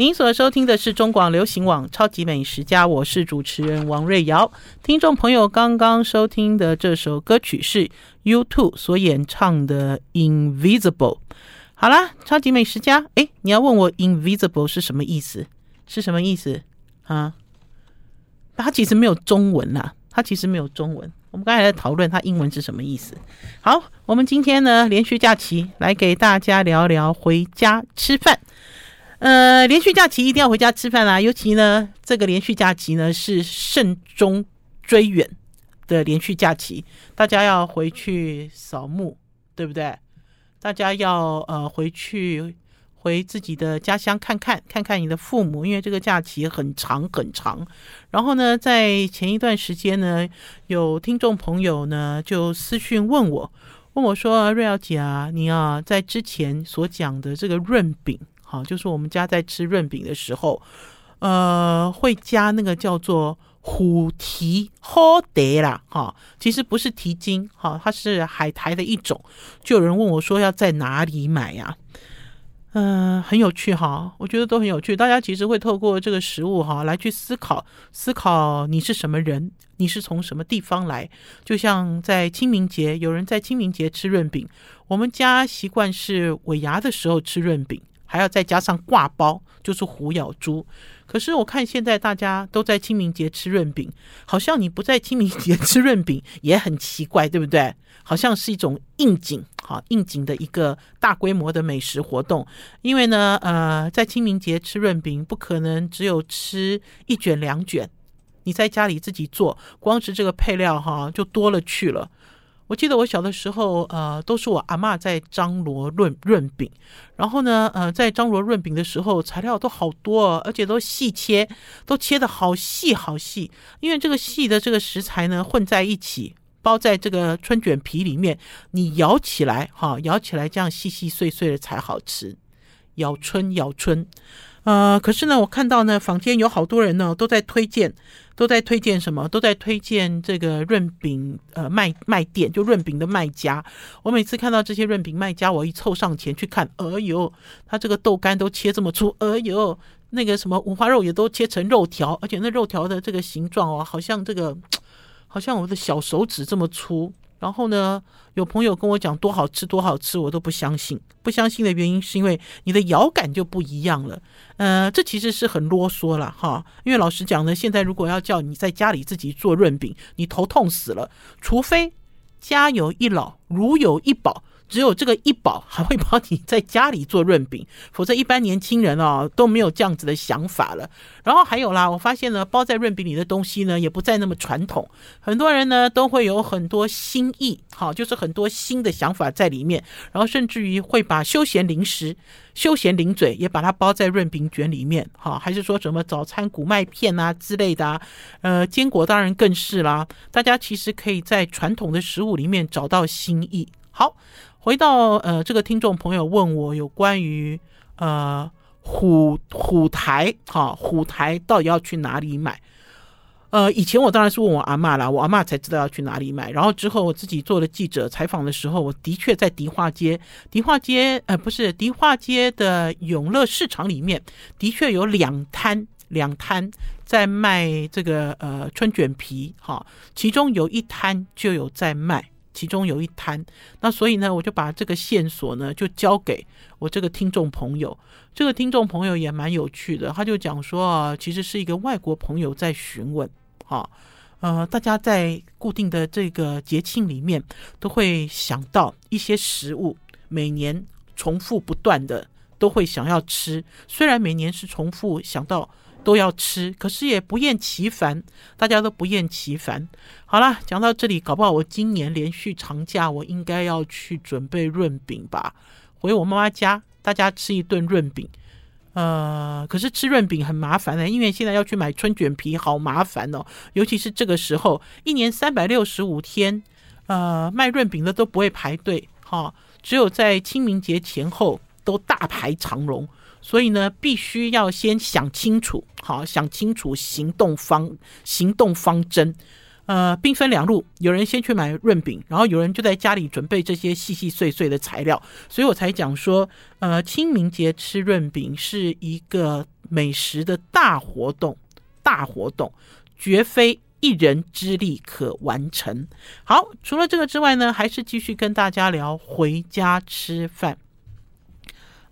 您所收听的是中广流行网《超级美食家》，我是主持人王瑞瑶。听众朋友刚刚收听的这首歌曲是 U2 所演唱的《Invisible》。好啦，超级美食家，哎，你要问我 “invisible” 是什么意思？是什么意思啊？它其实没有中文啦，它其实没有中文。我们刚才在讨论它英文是什么意思。好，我们今天呢，连续假期来给大家聊聊回家吃饭。呃，连续假期一定要回家吃饭啦，尤其呢，这个连续假期呢是慎终追远的连续假期，大家要回去扫墓，对不对？大家要呃回去回自己的家乡看看看看你的父母，因为这个假期很长很长。然后呢，在前一段时间呢，有听众朋友呢就私讯问我，问我说：“瑞瑶姐啊，你啊在之前所讲的这个润饼，好，就是我们家在吃润饼的时候，呃，会加那个叫做。”虎蹄好得啦，哈，其实不是蹄筋，哈，它是海苔的一种。就有人问我说要在哪里买呀？嗯、很有趣哈，我觉得都很有趣。大家其实会透过这个食物哈来去思考，思考你是什么人，你是从什么地方来。就像在清明节，有人在清明节吃润饼，我们家习惯是尾牙的时候吃润饼，还要再加上挂包，就是虎咬猪。可是我看现在大家都在清明节吃润饼，好像你不在清明节吃润饼也很奇怪，对不对？好像是一种应景，好应景的一个大规模的美食活动。因为呢，呃，在清明节吃润饼不可能只有吃一卷两卷，你在家里自己做，光是这个配料哈就多了去了。我记得我小的时候，呃，都是我阿嬷在张罗润润饼，然后呢，呃，在张罗润饼的时候，材料都好多，而且都细切，都切得好细好细，因为这个细的这个食材呢混在一起，包在这个春卷皮里面，你咬起来，哈，咬起来这样细细碎碎的才好吃，咬春咬春。呃，可是呢，我看到呢，坊间有好多人呢，都在推荐，都在推荐什么？都在推荐这个润饼呃卖卖店，就润饼的卖家。我每次看到这些润饼卖家，我一凑上前去看，哎呦，他这个豆干都切这么粗，哎呦，那个什么五花肉也都切成肉条，而且那肉条的这个形状哦，好像这个，好像我的小手指这么粗。然后呢，有朋友跟我讲多好吃多好吃，我都不相信。不相信的原因是因为你的咬感就不一样了。呃，这其实是很啰嗦了哈。因为老实讲呢，现在如果要叫你在家里自己做润饼，你头痛死了。除非家有一老，如有一宝。只有这个一保还会帮你在家里做润饼，否则一般年轻人哦都没有这样子的想法了。然后还有啦，我发现呢，包在润饼里的东西呢也不再那么传统，很多人呢都会有很多新意，好，就是很多新的想法在里面。然后甚至于会把休闲零食、休闲零嘴也把它包在润饼卷里面，好，还是说什么早餐谷麦片啊之类的啊，呃，坚果当然更是啦。大家其实可以在传统的食物里面找到新意。好。回到呃，这个听众朋友问我有关于呃虎虎台哈虎台到底要去哪里买？呃，以前我当然是问我阿嬷啦，我阿嬷才知道要去哪里买。然后之后我自己做了记者采访的时候，我的确在迪化街，迪化街呃不是迪化街的永乐市场里面，的确有两摊两摊在卖这个呃春卷皮哈，其中有一摊就有在卖。其中有一摊，那所以呢，我就把这个线索呢，就交给我这个听众朋友。这个听众朋友也蛮有趣的，他就讲说啊，其实是一个外国朋友在询问，哈，呃，大家在固定的这个节庆里面，都会想到一些食物，每年重复不断的都会想要吃，虽然每年是重复想到。都要吃，可是也不厌其烦，大家都不厌其烦。好了，讲到这里，搞不好我今年连续长假，我应该要去准备润饼吧，回我妈妈家，大家吃一顿润饼。呃，可是吃润饼很麻烦的，因为现在要去买春卷皮，好麻烦哦。尤其是这个时候，一年三百六十五天，呃，卖润饼的都不会排队，哈、只有在清明节前后都大排长龙。所以呢，必须要先想清楚，好，想清楚行动方行动方针。呃，兵分两路，有人先去买润饼，然后有人就在家里准备这些细细碎碎的材料。所以我才讲说，呃，清明节吃润饼是一个美食的大活动，大活动绝非一人之力可完成。好，除了这个之外呢，还是继续跟大家聊回家吃饭。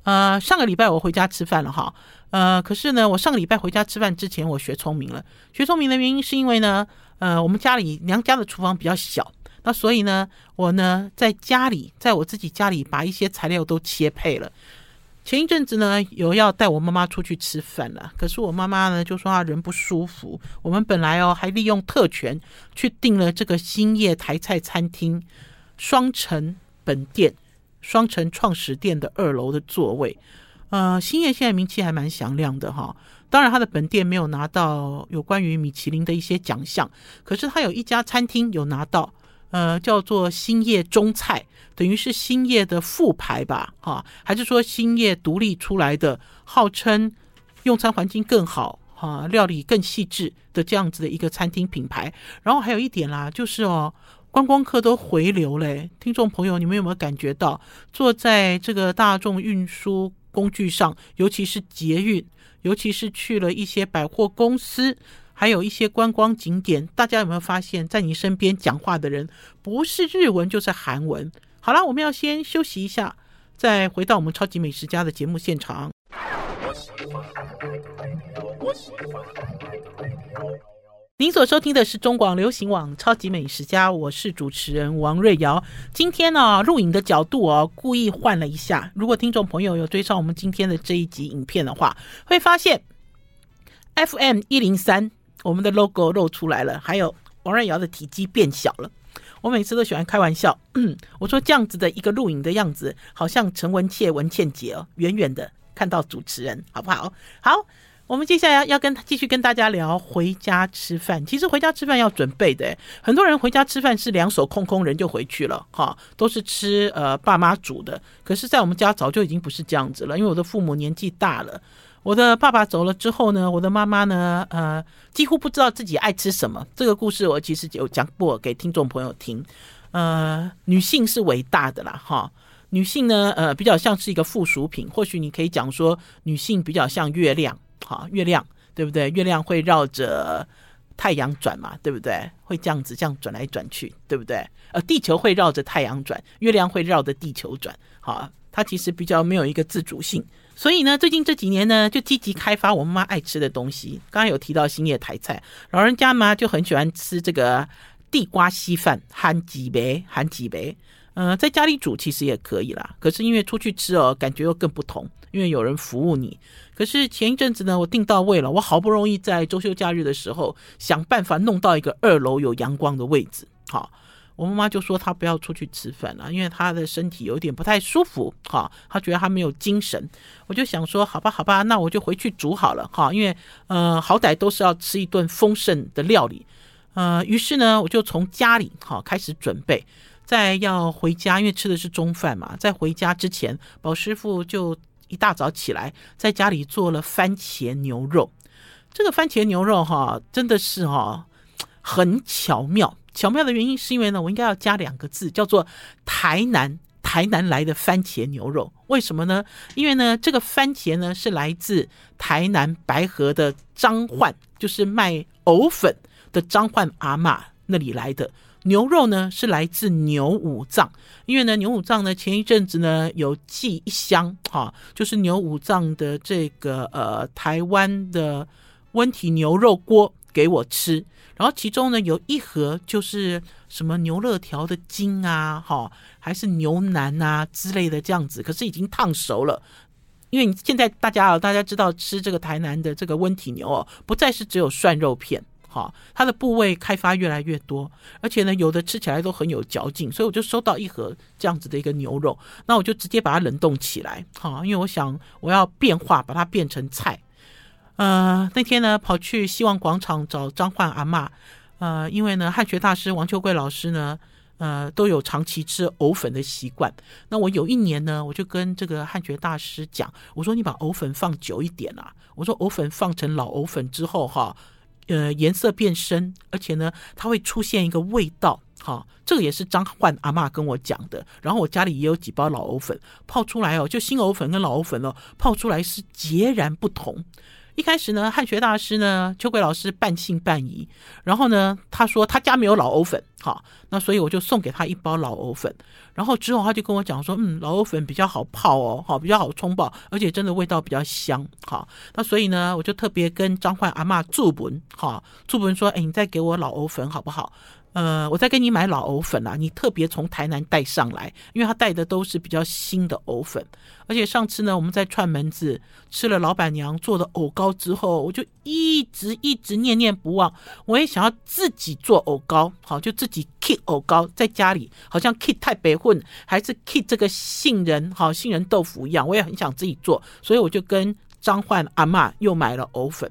呃，上个礼拜我回家吃饭了哈。呃，可是呢，我上个礼拜回家吃饭之前，我学聪明了。学聪明的原因是因为呢，呃，我们家里娘家的厨房比较小，那所以呢，我呢在家里，在我自己家里把一些材料都切配了。前一阵子呢，有要带我妈妈出去吃饭了，可是我妈妈呢就说她人不舒服。我们本来哦还利用特权去订了这个欣叶台菜餐厅双城本店、双城创始店的二楼的座位。呃，兴业现在名气还蛮响亮的哈。当然，他的本店没有拿到有关于米其林的一些奖项，可是他有一家餐厅有拿到，呃，叫做兴业中菜，等于是兴业的副牌吧，哈，还是说兴业独立出来的，号称用餐环境更好，哈，料理更细致的这样子的一个餐厅品牌。然后还有一点啦，就是哦，观光客都回流嘞。听众朋友，你们有没有感觉到，坐在这个大众运输工具上，尤其是捷运，尤其是去了一些百货公司，还有一些观光景点，大家有没有发现，在你身边讲话的人不是日文就是韩文？好了，我们要先休息一下，再回到我们超级美食家的节目现场。您所收听的是中广流行网《超级美食家》，我是主持人王瑞瑶。今天呢、啊，录影的角度哦，故意换了一下。如果听众朋友有追上我们今天的这一集影片的话，会发现 FM 一零三我们的 logo 露出来了，还有王瑞瑶的体积变小了。我每次都喜欢开玩笑，我说这样子的一个录影的样子，好像陈文倩、文倩姐哦，远远的看到主持人，好不好？好。我们接下来要跟继续跟大家聊回家吃饭。其实回家吃饭要准备的，很多人回家吃饭是两手空空，人就回去了，哈，都是吃呃爸妈煮的。可是，在我们家早就已经不是这样子了，因为我的父母年纪大了，我的爸爸走了之后呢，我的妈妈呢，呃，几乎不知道自己爱吃什么。这个故事我其实有讲过给听众朋友听。呃，女性是伟大的啦，哈，女性呢，呃，比较像是一个附属品。或许你可以讲说，女性比较像月亮。好，月亮对不对？月亮会绕着太阳转嘛，对不对？会这样子这样转来转去，对不对？呃，地球会绕着太阳转，月亮会绕着地球转。好，它其实比较没有一个自主性。所以呢，最近这几年呢，就积极开发我妈妈爱吃的东西。刚刚有提到欣叶台菜，老人家嘛就很喜欢吃这个地瓜稀饭，韩几杯，韩几杯。嗯、呃，在家里煮其实也可以啦，可是因为出去吃哦，感觉又更不同，因为有人服务你。可是前一阵子呢，我订到位了，我好不容易在周休假日的时候想办法弄到一个二楼有阳光的位置。好，我妈妈就说她不要出去吃饭了，因为她的身体有点不太舒服。好，她觉得她没有精神。我就想说，好吧，好吧，那我就回去煮好了。哈，因为呃，好歹都是要吃一顿丰盛的料理。呃，于是呢，我就从家里好开始准备。在要回家，因为吃的是中饭嘛，在回家之前，宝师傅就一大早起来，在家里做了番茄牛肉。这个番茄牛肉哈，真的是哈很巧妙。巧妙的原因是因为呢，我应该要加两个字，叫做台南台南来的番茄牛肉。为什么呢？因为呢，这个番茄呢是来自台南白河的张焕，就是卖藕粉的张焕阿嬷那里来的。牛肉呢是来自牛五脏，因为呢牛五脏呢前一阵子呢有寄一箱哈，就是牛五脏的这个呃台湾的温体牛肉锅给我吃，然后其中呢有一盒就是什么牛肋条的筋啊哈，还是牛腩啊之类的这样子，可是已经烫熟了，因为你现在大家啊大家知道吃这个台南的这个温体牛哦，不再是只有涮肉片。它的部位开发越来越多，而且呢，有的吃起来都很有嚼劲，所以我就收到一盒这样子的一个牛肉，那我就直接把它冷冻起来，好，因为我想我要变化，把它变成菜。呃，那天呢，跑去希望广场找张焕阿嬷，呃，因为呢，汉学大师王秋桂老师呢，呃，都有长期吃藕粉的习惯。那我有一年呢，我就跟这个汉学大师讲，我说你把藕粉放久一点啊，我说藕粉放成老藕粉之后，哈。呃，颜色变深，而且呢，它会出现一个味道，哈，这个也是张焕阿妈跟我讲的。然后我家里也有几包老藕粉，泡出来哦，就新藕粉跟老藕粉哦，泡出来是截然不同。一开始呢，汉学大师呢，秋桂老师半信半疑，然后呢，他说他家没有老藕粉，好，那所以我就送给他一包老藕粉，然后之后他就跟我讲说，嗯，老藕粉比较好泡哦，好，比较好冲泡，而且真的味道比较香，好，那所以呢，我就特别跟张焕阿嬷祝文，好，祝文说，哎，你再给我老藕粉好不好？呃，我在给你买老藕粉啊，你特别从台南带上来，因为他带的都是比较新的藕粉，而且上次呢，我们在串门子吃了老板娘做的藕糕之后，我就一直一直念念不忘，我也想要自己做藕糕，好，就自己 kit 藕糕在家里，好像 kit 太白混还是 kit 这个杏仁，好杏仁豆腐一样，我也很想自己做，所以我就跟张焕阿嬷又买了藕粉。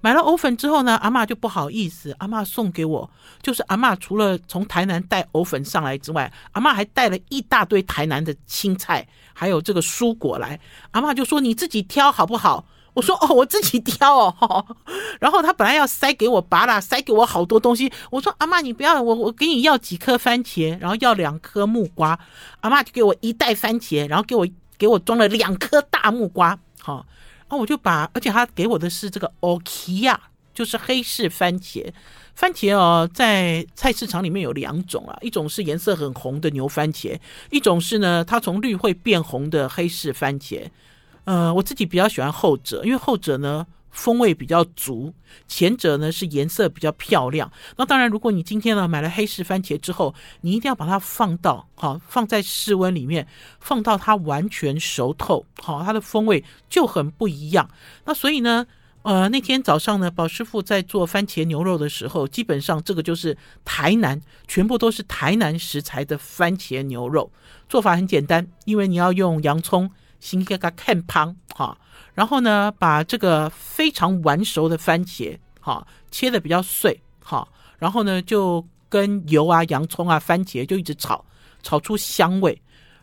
买了藕粉之后呢，阿妈就不好意思，阿妈送给我，就是阿妈除了从台南带藕粉上来之外，阿妈还带了一大堆台南的青菜，还有这个蔬果来。阿妈就说：“你自己挑好不好？”我说：“哦，我自己挑哦。”然后他本来要塞给我拔啦，塞给我好多东西。我说：“阿妈，你不要，我我给你要几颗番茄，然后要两颗木瓜。”阿妈就给我一袋番茄，然后给我给我装了两颗大木瓜，好。啊我就把，而且他给我的是这个欧奇亚，就是黑市番茄。番茄哦，在菜市场里面有两种啊，一种是颜色很红的牛番茄，一种是呢，它从绿会变红的黑市番茄。呃，我自己比较喜欢后者，因为后者呢。风味比较足，前者呢是颜色比较漂亮。那当然，如果你今天呢买了黑市番茄之后，你一定要把它放到好，放在室温里面，放到它完全熟透，好，它的风味就很不一样。那所以呢，呃，那天早上呢，宝师傅在做番茄牛肉的时候，基本上这个就是台南，全部都是台南食材的番茄牛肉。做法很简单，因为你要用洋葱，先给它看胖，哈。然后呢，把这个非常完熟的番茄，哈，切的比较碎，哈，然后呢，就跟油啊、洋葱啊、番茄就一直炒，炒出香味，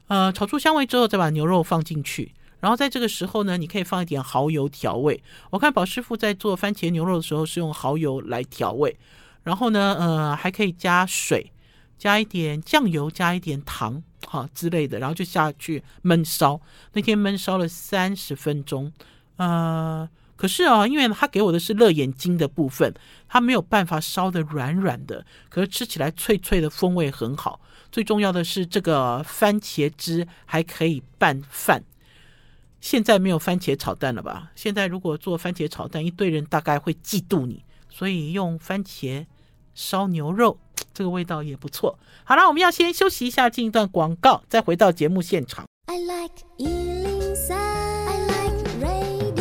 呃，炒出香味之后，再把牛肉放进去，然后在这个时候呢，你可以放一点蚝油调味。我看宝师傅在做番茄牛肉的时候是用蚝油来调味，然后呢，呃，还可以加水，加一点酱油，加一点糖。好之类的，然后就下去焖烧。那天焖烧了三十分钟，呃，可是啊，因为他给我的是肋眼睛的部分，他没有办法烧得软软的，可是吃起来脆脆的，风味很好。最重要的是，这个番茄汁还可以拌饭。现在没有番茄炒蛋了吧？现在如果做番茄炒蛋，一堆人大概会嫉妒你，所以用番茄烧牛肉。这个味道也不错。好了，我们要先休息一下，进一段广告，再回到节目现场。I like 103, I like radio。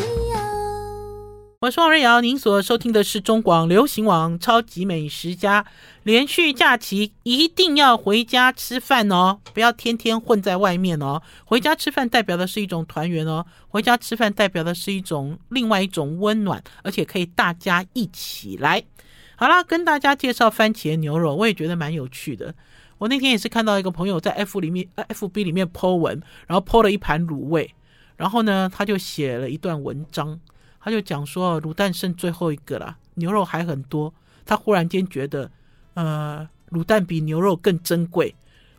我是王瑞瑶，您所收听的是中广流行网《超级美食家》。连续假期一定要回家吃饭哦，不要天天混在外面哦。回家吃饭代表的是一种团圆哦，回家吃饭代表的是一种另外一种温暖，而且可以大家一起来。好啦，跟大家介绍番茄牛肉，我也觉得蛮有趣的。我那天也是看到一个朋友在 F 里面，FB 里面 po 文，然后 po 了一盘卤味，然后呢，他就写了一段文章，他就讲说卤蛋剩最后一个啦，牛肉还很多。他忽然间觉得，呃，卤蛋比牛肉更珍贵。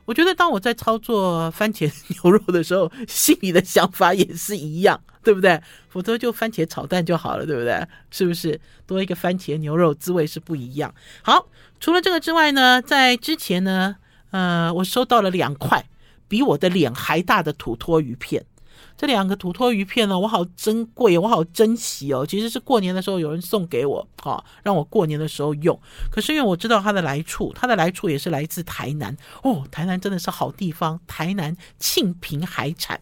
我觉得当我在操作番茄 牛肉的时候，心里的想法也是一样，对不对？否则就番茄炒蛋就好了，对不对？是不是多一个番茄牛肉，滋味是不一样。好，除了这个之外呢，在之前呢，呃，我收到了两块比我的脸还大的土托鱼片。这两个土托鱼片呢，我好珍贵，我好珍惜哦。其实是过年的时候有人送给我，哈、让我过年的时候用。可是因为我知道它的来处，它的来处也是来自台南哦。台南真的是好地方，台南庆平海产。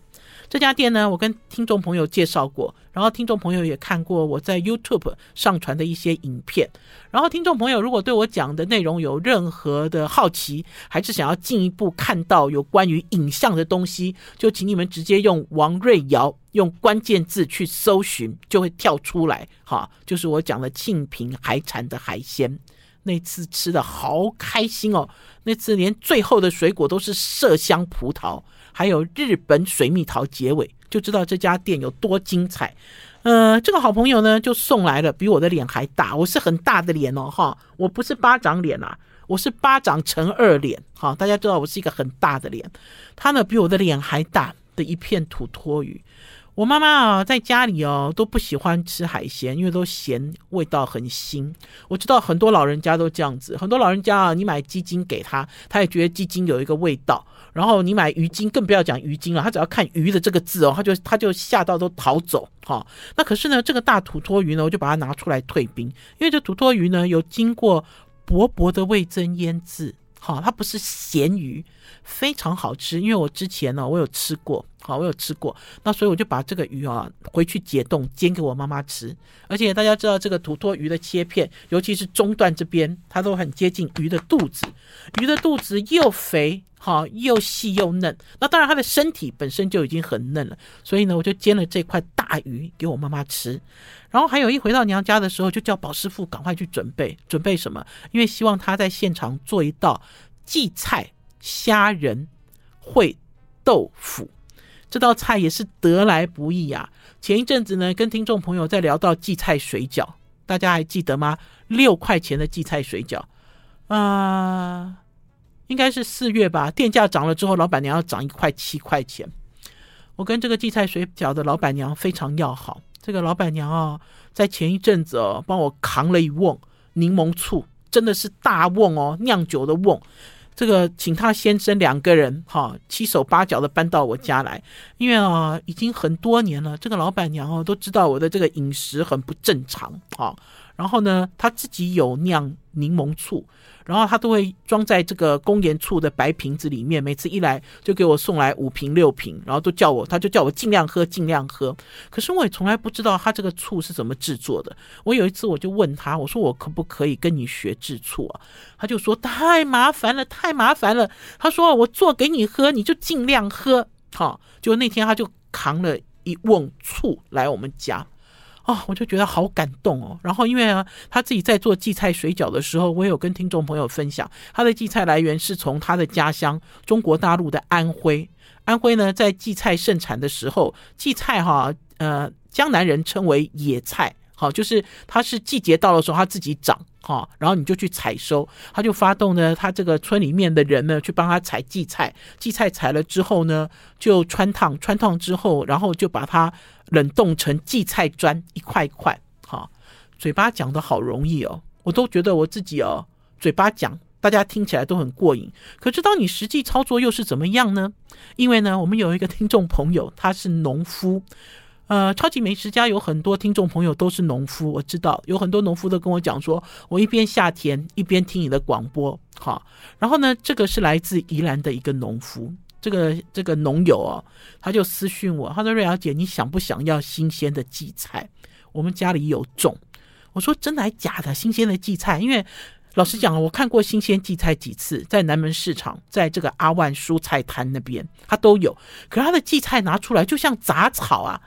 这家店呢，我跟听众朋友介绍过，然后听众朋友也看过我在 YouTube 上传的一些影片。然后听众朋友如果对我讲的内容有任何的好奇，还是想要进一步看到有关于影像的东西，就请你们直接用王瑞瑶用关键字去搜寻，就会跳出来。哈，就是我讲的庆平海产的海鲜。那次吃的好开心哦，那次连最后的水果都是麝香葡萄。还有日本水蜜桃结尾，就知道这家店有多精彩。呃，这个好朋友呢，就送来了，比我的脸还大。我是很大的脸哦，哈，我不是巴掌脸啊，我是巴掌乘二脸。哈，大家知道我是一个很大的脸。他呢，比我的脸还大的一片土托鱼。我妈妈啊，在家里哦都不喜欢吃海鲜，因为都咸味道很腥。我知道很多老人家都这样子，很多老人家啊，你买鸡精给他，他也觉得鸡精有一个味道。然后你买鱼精，更不要讲鱼精了，他只要看鱼的这个字哦，他就他就吓到都逃走。哈、那可是呢，这个大土托鱼呢，我就把它拿出来退冰，因为这土托鱼呢有经过薄薄的味噌腌制。好，它不是咸鱼，非常好吃。因为我之前呢，我有吃过，好，我有吃过。那所以我就把这个鱼啊回去解冻，煎给我妈妈吃。而且大家知道，这个土托鱼的切片，尤其是中段这边，它都很接近鱼的肚子。鱼的肚子又肥，好，又细又嫩。那当然，它的身体本身就已经很嫩了。所以呢，我就煎了这块大鱼给我妈妈吃。然后还有一回到娘家的时候，就叫宝师傅赶快去准备准备什么，因为希望他在现场做一道荠菜虾仁烩豆腐。这道菜也是得来不易啊。前一阵子呢，跟听众朋友在聊到荠菜水饺，大家还记得吗？六块钱的荠菜水饺，啊、应该是四月吧。电价涨了之后，老板娘要涨一块七块钱。我跟这个荠菜水饺的老板娘非常要好。这个老板娘啊，在前一阵子哦，帮我扛了一瓮柠檬醋，真的是大瓮哦，酿酒的瓮。这个请他先生两个人哈，七手八脚的搬到我家来，因为啊，已经很多年了，这个老板娘哦，都知道我的这个饮食很不正常啊。然后呢，他自己有酿柠檬醋。然后他都会装在这个工研醋的白瓶子里面，每次一来就给我送来五瓶六瓶，然后都叫我，他就叫我尽量喝，尽量喝。可是我也从来不知道他这个醋是怎么制作的。我有一次我就问他，我说我可不可以跟你学制醋啊？他就说太麻烦了，太麻烦了。他说我做给你喝，你就尽量喝。好，就那天他就扛了一瓮醋来我们家。啊，我就觉得好感动哦。然后，因为啊，他自己在做荠菜水饺的时候，我也有跟听众朋友分享，他的荠菜来源是从他的家乡中国大陆的安徽。安徽呢，在荠菜盛产的时候，荠菜哈，呃，江南人称为野菜，好，就是它是季节到的时候，它自己长。好，然后你就去采收，他就发动呢，他这个村里面的人呢，去帮他采荠菜。荠菜采了之后呢，就穿烫，穿烫之后，然后就把它冷冻成荠菜砖，一块一块。好，嘴巴讲的好容易哦，我都觉得我自己哦，嘴巴讲，大家听起来都很过瘾。可是当你实际操作又是怎么样呢？因为呢，我们有一个听众朋友，他是农夫。呃，超级美食家有很多听众朋友都是农夫，我知道有很多农夫都跟我讲说，我一边下田一边听你的广播，好，然后呢，这个是来自宜兰的一个农夫，这个这个农友哦，他就私讯我，他说瑞瑶姐，你想不想要新鲜的荠菜？我们家里有种。我说真的还假的？新鲜的荠菜？因为老实讲，我看过新鲜荠菜几次，在南门市场，在这个阿万蔬菜摊那边，他都有，可是他的荠菜拿出来就像杂草啊。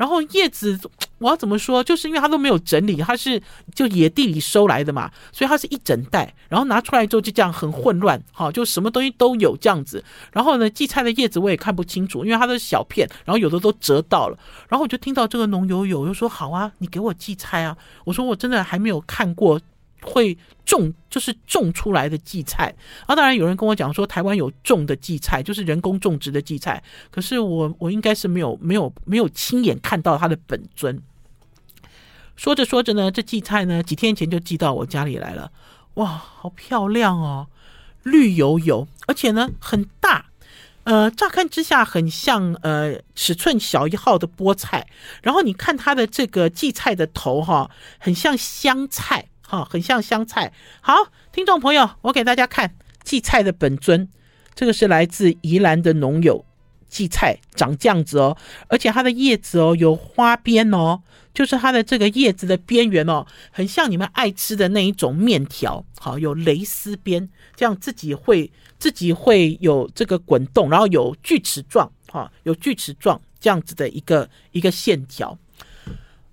然后叶子，我要怎么说？就是因为它都没有整理，它是就野地里收来的嘛，所以它是一整袋，然后拿出来之后就这样很混乱，哈，就什么东西都有这样子。然后呢，荠菜的叶子我也看不清楚，因为它是小片，然后有的都折到了。然后我就听到这个农友友又说：“好啊，你给我荠菜啊。”我说：“我真的还没有看过。”会种就是种出来的荠菜，啊，当然有人跟我讲说台湾有种的荠菜，就是人工种植的荠菜。可是我我应该是没有没有没有亲眼看到它的本尊。说着说着呢，这荠菜呢几天前就寄到我家里来了，哇，好漂亮哦，绿油油，而且呢很大，呃，乍看之下很像呃尺寸小一号的菠菜，然后你看它的这个荠菜的头哈、很像香菜。好，很像香菜。好，听众朋友，我给大家看荠菜的本尊。这个是来自宜兰的农友，荠菜长这样子哦，而且它的叶子哦有花边哦，就是它的这个叶子的边缘哦，很像你们爱吃的那一种面条。好，有蕾丝边，这样自己会自己会有这个滚动，然后有锯齿状，哈，有锯齿状这样子的一个一个线条。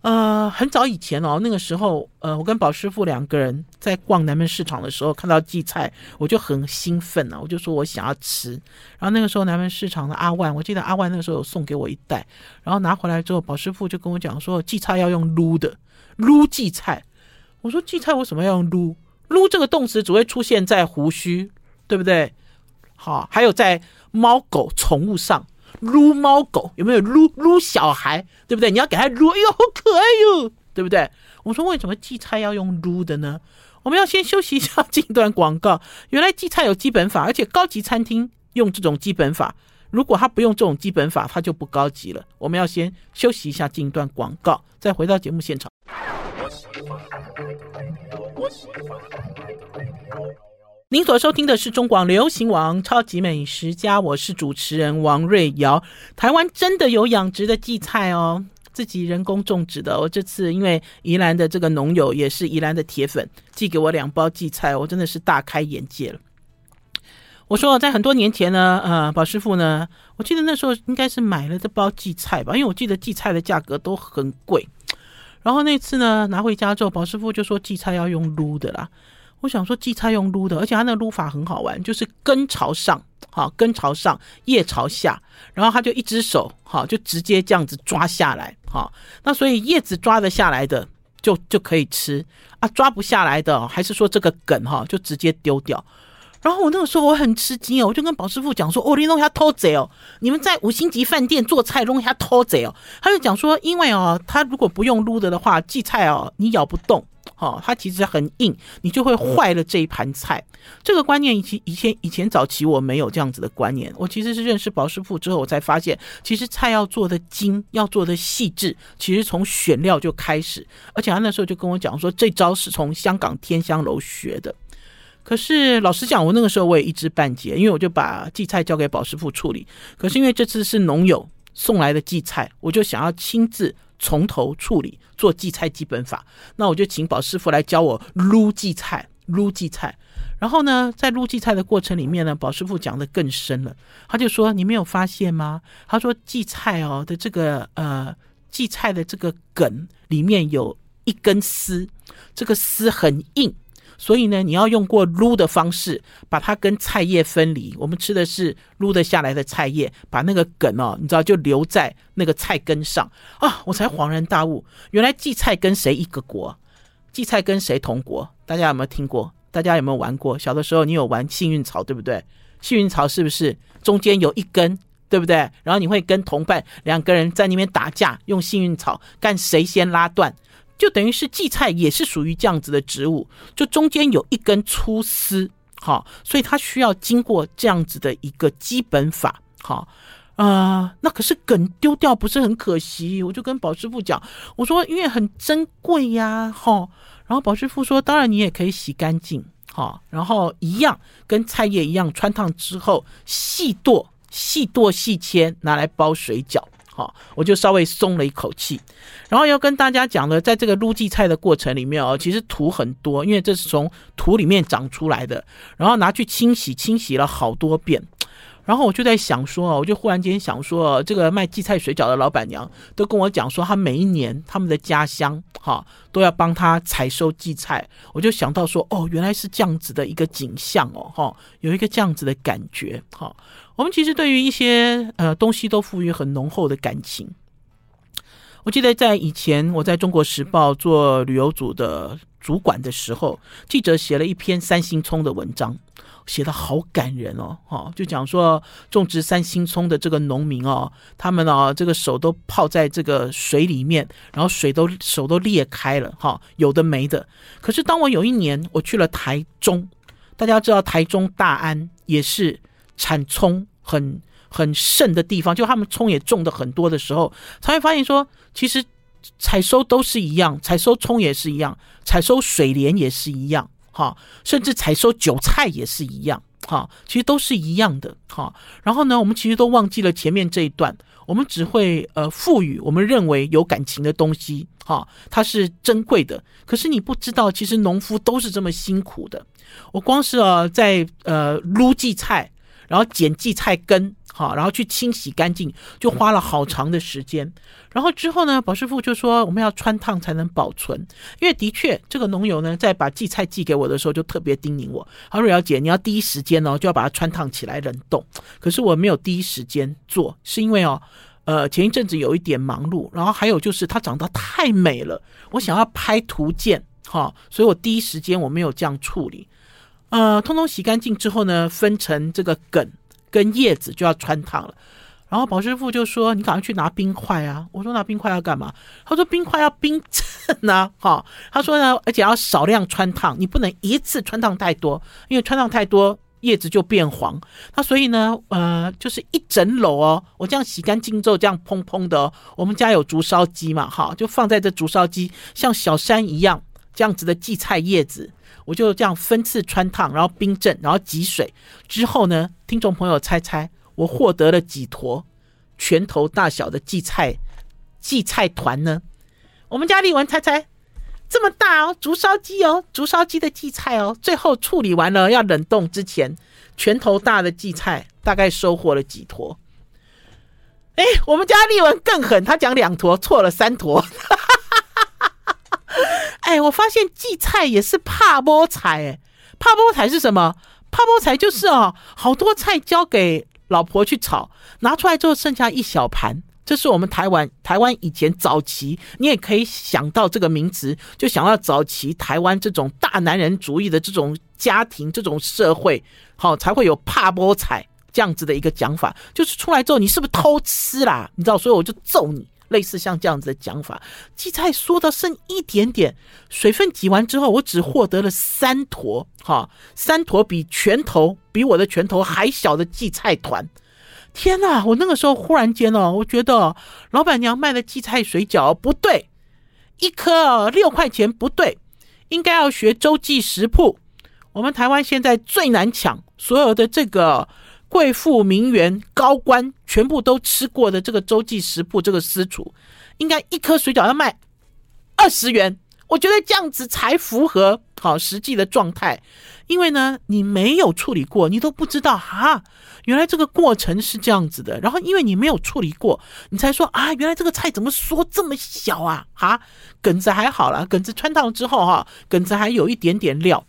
呃，很早以前哦，那个时候，呃，我跟宝师傅两个人在逛南门市场的时候，看到荠菜，我就很兴奋啊，我就说我想要吃。然后那个时候南门市场的阿万，我记得阿万那个时候有送给我一袋，然后拿回来之后，宝师傅就跟我讲说，荠菜要用撸的，撸荠菜。我说荠菜为什么要用撸？撸这个动词只会出现在胡须，对不对？好，还有在猫狗宠物上。撸猫狗，有没有撸撸小孩，对不对？你要给他撸，哎呦，好可爱哟，对不对？我说为什么荠菜要用撸的呢？我们要先休息一下，进一段广告。原来荠菜有基本法，而且高级餐厅用这种基本法。如果他不用这种基本法，他就不高级了。我们要先休息一下，进一段广告，再回到节目现场。您所收听的是中广流行网《超级美食家》，我是主持人王瑞瑶。台湾真的有养殖的荠菜哦。自己人工种植的，我这次因为宜兰的这个农友也是宜兰的铁粉，寄给我两包荠菜，我真的是大开眼界了。我说在很多年前呢，呃，宝师傅呢，我记得那时候应该是买了这包荠菜吧，因为我记得荠菜的价格都很贵。然后那次呢，拿回家之后，宝师傅就说荠菜要用撸的啦。我想说荠菜用撸的，而且它那个撸法很好玩，就是根朝上。好，根朝上，叶朝下，然后他就一只手，好，就直接这样子抓下来，好，那所以叶子抓得下来的就就可以吃啊，抓不下来的，还是说这个梗哈，就直接丢掉。然后我那个时候我很吃惊哦，我就跟宝师傅讲说，哦，你弄一下偷贼哦，你们在五星级饭店做菜弄一下偷贼哦，他就讲说，因为哦，他如果不用撸的的话，荠菜哦，你咬不动。好、哦，它其实很硬，你就会坏了这一盘菜。这个观念以前以前以前早期我没有这样子的观念。我其实是认识宝师傅之后，我才发现，其实菜要做的精，要做的细致，其实从选料就开始。而且他那时候就跟我讲说，这招是从香港天香楼学的。可是老实讲，我那个时候我也一知半解，因为我就把荠菜交给宝师傅处理。可是因为这次是农友送来的荠菜，我就想要亲自。从头处理做荠菜基本法，那我就请宝师傅来教我撸荠菜，撸荠菜。然后呢，在撸荠菜的过程里面呢，宝师傅讲的更深了。他就说：“你没有发现吗？”他说：“荠菜哦的这个呃荠菜的这个梗里面有一根丝，这个丝很硬。”所以呢，你要用过撸的方式，把它跟菜叶分离。我们吃的是撸得下来的菜叶，把那个梗哦，你知道就留在那个菜根上啊！我才恍然大悟，原来荠菜跟谁一个国？荠菜跟谁同国？大家有没有听过？大家有没有玩过？小的时候你有玩幸运草，对不对？幸运草是不是中间有一根，对不对？然后你会跟同伴两个人在那边打架，用幸运草看谁先拉断。就等于是荠菜也是属于这样子的植物，就中间有一根粗丝，好，所以它需要经过这样子的一个基本法，好，呃，那可是梗丢掉不是很可惜？我就跟宝师傅讲，我说因为很珍贵呀，哈，然后宝师傅说，当然你也可以洗干净，好，然后一样跟菜叶一样汆烫之后细剁、细剁、细切，拿来包水饺。好，我就稍微松了一口气，然后要跟大家讲的，在这个撸荠菜的过程里面哦，其实土很多，因为这是从土里面长出来的，然后拿去清洗，清洗了好多遍，然后我就在想说，我就忽然间想说，这个卖荠菜水饺的老板娘都跟我讲说，她每一年他们的家乡哈都要帮她采收荠菜，我就想到说，哦，原来是这样子的一个景象哦，哈，有一个这样子的感觉，哈。我们其实对于一些呃东西都赋予很浓厚的感情。我记得在以前我在中国时报做旅游组的主管的时候，记者写了一篇三星葱的文章，写得好感人哦，哈，就讲说种植三星葱的这个农民哦，他们哦这个手都泡在这个水里面，然后水都手都裂开了，哈，有的没的。可是当我有一年我去了台中，大家知道台中大安也是。产葱很很盛的地方，就他们葱也种的很多的时候，才会发现说，其实采收都是一样，采收葱也是一样，采收水莲也是一样，哈，甚至采收韭菜也是一样，哈，其实都是一样的，哈。然后呢，我们其实都忘记了前面这一段，我们只会呃赋予我们认为有感情的东西，哈，它是珍贵的。可是你不知道，其实农夫都是这么辛苦的。我光是呃在呃撸荠菜。然后剪荠菜根，好，然后去清洗干净，就花了好长的时间。然后之后呢，宝师傅就说我们要穿烫才能保存，因为的确这个农友呢，在把荠菜寄给我的时候，就特别叮咛我，他说：“瑶姐，你要第一时间哦，就要把它穿烫起来冷冻。”可是我没有第一时间做，是因为哦，呃，前一阵子有一点忙碌，然后还有就是它长得太美了，我想要拍图鉴，哈，所以我第一时间我没有这样处理。呃，通通洗干净之后呢，分成这个梗跟叶子就要穿烫了。然后宝师傅就说：“你赶快去拿冰块啊！”我说：“拿冰块要干嘛？”他说：“冰块要冰镇啊！”哈，他说呢，而且要少量穿烫，你不能一次穿烫太多，因为穿烫太多叶子就变黄。那所以呢，呃，就是一整篓哦，我这样洗干净之后，这样蓬蓬的。我们家有竹烧鸡嘛，哈，就放在这竹烧鸡，像小山一样这样子的荠菜叶子，我就这样分次穿烫，然后冰镇，然后挤水之后呢，听众朋友猜猜。我获得了几坨拳头大小的荠菜荠菜团呢？我们家丽文猜猜，这么大哦，竹烧鸡哦，竹烧鸡的荠菜哦，最后处理完了要冷冻之前，拳头大的荠菜大概收获了几坨？哎，我们家丽文更狠，他讲两坨，错了三坨。哎，我发现荠菜也是怕菠菜，哎，怕菠菜是什么？怕菠菜就是哦，好多菜交给。老婆去炒，拿出来之后剩下一小盘，这是我们台湾台湾以前早期，你也可以想到这个名词，就想到早期台湾这种大男人主义的这种家庭、这种社会，好才会有怕菠菜这样子的一个讲法，就是出来之后你是不是偷吃啦？你知道，所以我就揍你。类似像这样子的讲法，荠菜说到剩一点点，水分挤完之后，我只获得了三坨，哈，三坨比拳头比我的拳头还小的荠菜团。天哪！我那个时候忽然间哦，我觉得老板娘卖的荠菜水饺不对，一颗六块钱不对，应该要学洲际食铺。我们台湾现在最难抢所有的这个。贵妇名媛高官全部都吃过的这个洲际食铺这个私厨，应该一颗水饺要卖二十元。我觉得这样子才符合好实际的状态，因为呢，你没有处理过，你都不知道哈，原来这个过程是这样子的。然后因为你没有处理过，你才说啊，原来这个菜怎么说这么小啊？哈，梗子还好啦，梗子穿烫之后哈，梗子还有一点点料。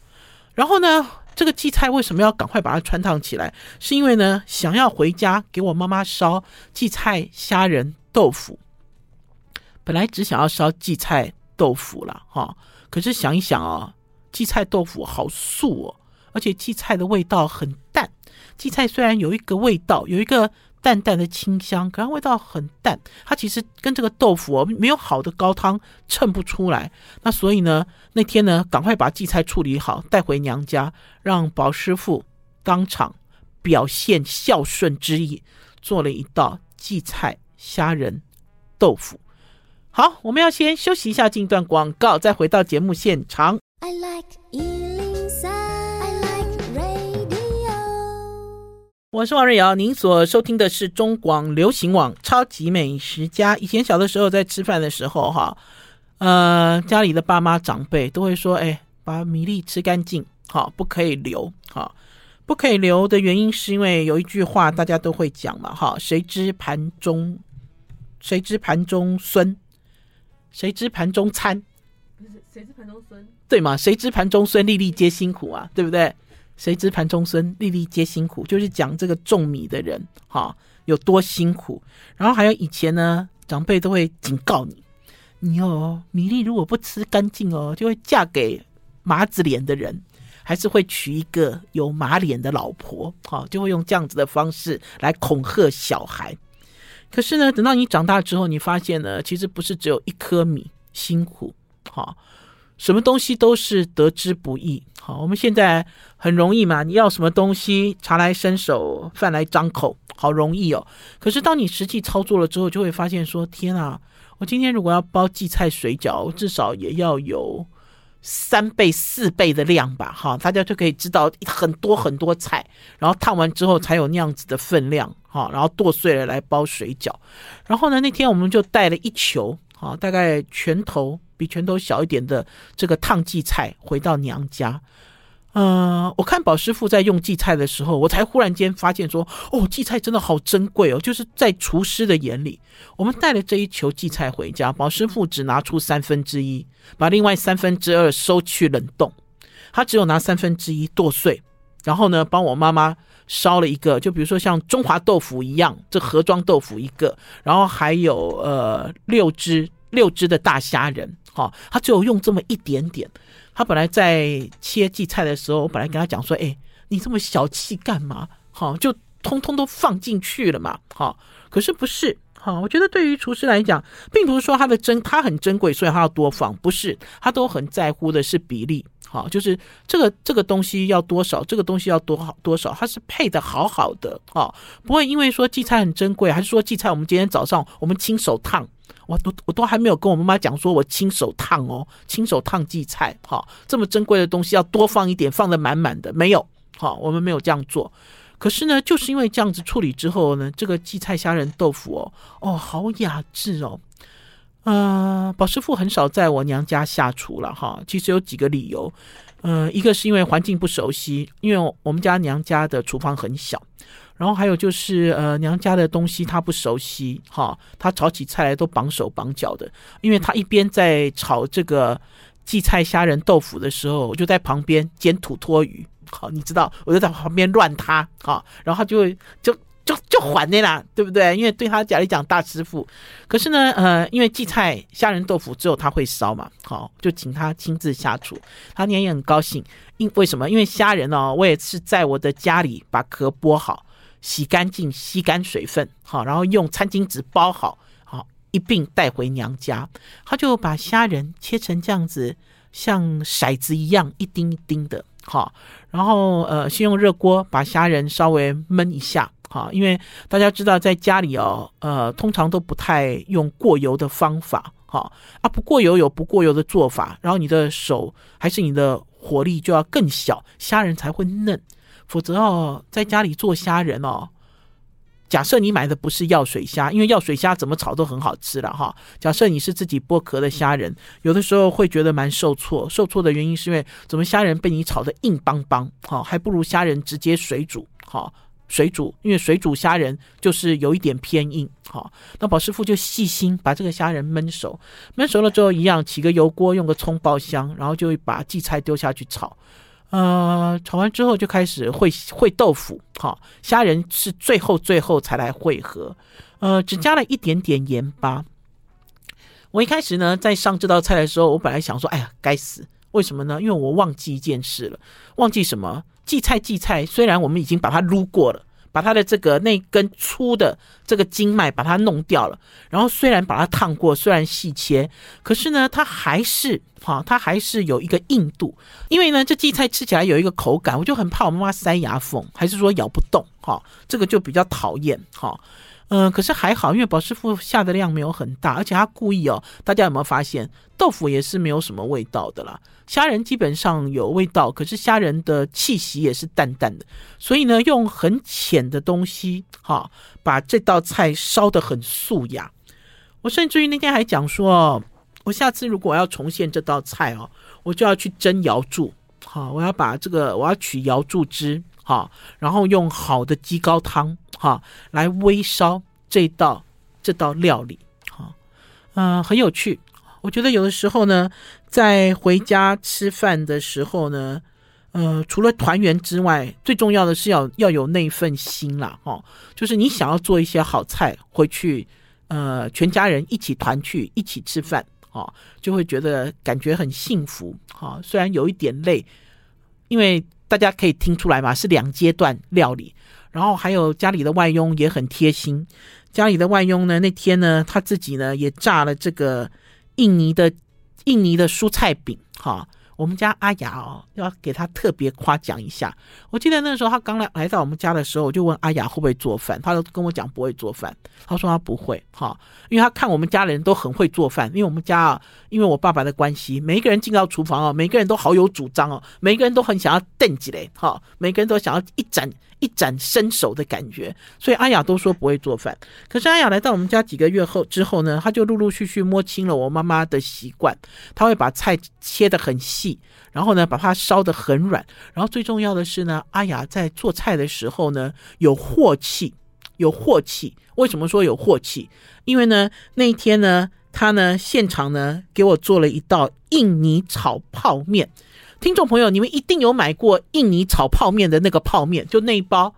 然后呢，这个荠菜为什么要赶快把它穿烫起来？是因为呢，想要回家给我妈妈烧荠菜虾仁豆腐。本来只想要烧荠菜豆腐了哈，可是想一想啊，荠菜豆腐好素哦，而且荠菜的味道很淡。荠菜虽然有一个味道，有一个。淡淡的清香，可是味道很淡。它其实跟这个豆腐哦，没有好的高汤衬不出来。那所以呢，那天呢，赶快把荠菜处理好，带回娘家，让宝师傅当场表现孝顺之意，做了一道荠菜虾仁豆腐。好，我们要先休息一下，进段广告，再回到节目现场。I like 我是王瑞瑶，您所收听的是中广流行网《超级美食家》。以前小的时候在吃饭的时候，哈，呃，家里的爸妈长辈都会说：“哎，把米粒吃干净，好，不可以留，好，不可以留的原因是因为有一句话大家都会讲嘛，哈，谁知盘中，谁知盘中孙，谁知盘中餐，不是谁知盘中孙，对嘛？谁知盘中孙，粒粒皆辛苦啊，对不对？”谁知盘中飧，粒粒皆辛苦，就是讲这个种米的人哈有多辛苦。然后还有以前呢，长辈都会警告你，你哦米粒如果不吃干净哦，就会嫁给麻子脸的人，还是会娶一个有马脸的老婆，哈，就会用这样子的方式来恐吓小孩。可是呢，等到你长大之后，你发现呢，其实不是只有一颗米辛苦，哈。什么东西都是得之不易。好，我们现在很容易嘛，你要什么东西，茶来伸手，饭来张口，好容易哦。可是当你实际操作了之后，就会发现说：天啊，我今天如果要包荠菜水饺，至少也要有三倍、四倍的量吧。哈，大家就可以知道很多很多菜，然后烫完之后才有那样子的分量。哈，然后剁碎了来包水饺。然后呢，那天我们就带了一球，好，大概拳头。比拳头小一点的这个烫荠菜回到娘家，呃，我看宝师傅在用荠菜的时候，我才忽然间发现说，哦，荠菜真的好珍贵哦！就是在厨师的眼里，我们带了这一球荠菜回家，宝师傅只拿出三分之一，把另外三分之二收去冷冻，他只有拿三分之一剁碎，然后呢，帮我妈妈烧了一个，就比如说像中华豆腐一样，这盒装豆腐一个，然后还有呃六只六只的大虾仁。好，他只有用这么一点点。他本来在切荠菜的时候，我本来跟他讲说：“哎，你这么小气干嘛？好，就通通都放进去了嘛，哈。可是不是，哈。我觉得对于厨师来讲，并不是说它的珍它很珍贵，所以他要多放，不是，他都很在乎的是比例，哈，就是这个这个东西要多少，这个东西要多好多少，它是配得好好的，哈，不会因为说荠菜很珍贵，还是说荠菜我们今天早上我们亲手烫。我都我都还没有跟我妈妈讲说，我亲手烫哦，亲手烫荠菜，哈，这么珍贵的东西要多放一点，放的满满的，没有，哈，我们没有这样做。可是呢，就是因为这样子处理之后呢，这个荠菜虾仁豆腐哦，哦，好雅致哦，呃，宝师傅很少在我娘家下厨了哈，其实有几个理由，呃，一个是因为环境不熟悉，因为我们家娘家的厨房很小。然后还有就是，呃，娘家的东西他不熟悉，哈，他炒起菜来都绑手绑脚的，因为他一边在炒这个荠菜虾仁豆腐的时候，我就在旁边捡土托鱼，好，你知道，我就在旁边乱他，好，然后他就就就就还的啦，对不对？因为对他家里讲大师傅，可是呢，呃，因为荠菜虾仁豆腐只有他会烧嘛，好，就请他亲自下厨，他娘也很高兴，因为什么？因为虾仁哦，我也是在我的家里把壳剥好。洗干净，吸干水分，好，然后用餐巾纸包好，好一并带回娘家。他就把虾仁切成这样子，像骰子一样，一丁一丁的，好，然后呃，先用热锅把虾仁稍微焖一下，好，因为大家知道在家里哦，呃，通常都不太用过油的方法，好啊，不过油有不过油的做法，然后你的手还是你的火力就要更小，虾仁才会嫩。否则哦，在家里做虾仁哦，假设你买的不是药水虾，因为药水虾怎么炒都很好吃了哈。假设你是自己剥壳的虾仁，有的时候会觉得蛮受挫。受挫的原因是因为怎么虾仁被你炒得硬邦邦，哈，还不如虾仁直接水煮，哈，水煮，因为水煮虾仁就是有一点偏硬，哈。那宝师傅就细心把这个虾仁焖熟，焖熟了之后一样起个油锅，用个葱爆香，然后就会把荠菜丢下去炒。呃，炒完之后就开始烩烩豆腐，好，虾仁是最后最后才来汇合，呃，只加了一点点盐巴。我一开始呢，在上这道菜的时候，我本来想说，哎呀，该死，为什么呢？因为我忘记一件事了，忘记什么？荠菜荠菜，虽然我们已经把它撸过了。把它的这个那根粗的这个经脉把它弄掉了，然后虽然把它烫过，虽然细切，可是呢，它还是哈，它还是有一个硬度。因为呢，这荠菜吃起来有一个口感，我就很怕我妈妈塞牙缝，还是说咬不动哈，这个就比较讨厌哈。嗯、可是还好，因为宝师傅下的量没有很大，而且他故意哦，大家有没有发现，豆腐也是没有什么味道的啦。虾仁基本上有味道，可是虾仁的气息也是淡淡的，所以呢，用很浅的东西，哈，把这道菜烧得很素雅。我甚至于那天还讲说，我下次如果要重现这道菜哦，我就要去蒸瑶柱，好，我要把这个我要取瑶柱汁。好，然后用好的鸡高汤哈来微烧这道这道料理，好，嗯，很有趣。我觉得有的时候呢，在回家吃饭的时候呢，呃，除了团圆之外，最重要的是要要有那份心啦，哈，就是你想要做一些好菜回去，呃，全家人一起团聚一起吃饭，哦，就会觉得感觉很幸福，哈，虽然有一点累，因为。大家可以听出来嘛，是两阶段料理，然后还有家里的外佣也很贴心。家里的外佣呢，那天呢，他自己呢也炸了这个印尼的印尼的蔬菜饼，哈。我们家阿雅哦，要给他特别夸奖一下。我记得那时候他刚来来到我们家的时候，我就问阿雅会不会做饭，他都跟我讲不会做饭。他说他不会，哈，因为他看我们家人都很会做饭。因为我们家啊，因为我爸爸的关系，每一个人进到厨房哦，每个人都好有主张哦，每个人都很想要瞪起来，哈，每个人都想要一展一展身手的感觉。所以阿雅都说不会做饭。可是阿雅来到我们家几个月后之后呢，她就陆陆续续摸清了我妈妈的习惯，她会把菜切得很细。然后呢，把它烧得很软。然后最重要的是呢，阿雅在做菜的时候呢，有镬气，有镬气。为什么说有镬气？因为呢，那一天呢，他呢现场呢给我做了一道印尼炒泡面。听众朋友，你们一定有买过印尼炒泡面的那个泡面，就那一包，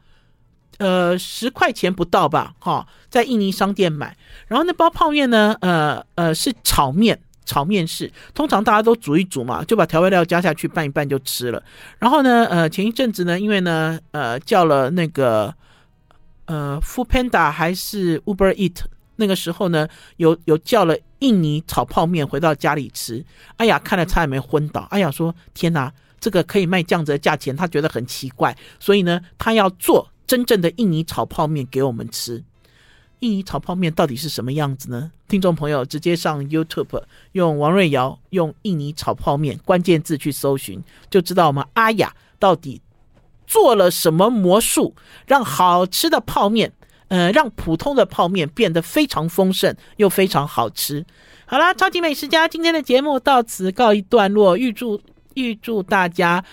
呃，十块钱不到吧？哈，在印尼商店买。然后那包泡面呢，呃呃，是炒面。炒面是通常大家都煮一煮嘛，就把调味料加下去拌一拌就吃了。然后呢，呃，前一阵子呢，因为呢，呃，叫了那个呃，Foodpanda 还是 Uber Eat，那个时候呢，有有叫了印尼炒泡面回到家里吃。阿雅看了差点没昏倒。阿雅说：“天哪，这个可以卖这样子的价钱，他觉得很奇怪。所以呢，他要做真正的印尼炒泡面给我们吃。印尼炒泡面到底是什么样子呢？听众朋友直接上 YouTube 用王瑞瑶用印尼炒泡面关键字去搜寻，就知道我们阿雅到底。”做了什么魔术，让好吃的泡面，呃，让普通的泡面变得非常丰盛又非常好吃。好啦，超级美食家今天的节目到此告一段落，预祝预祝大家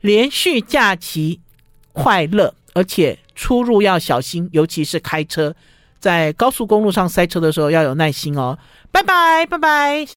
连续假期快乐，而且出入要小心，尤其是开车，在高速公路上塞车的时候要有耐心哦。拜拜，拜拜。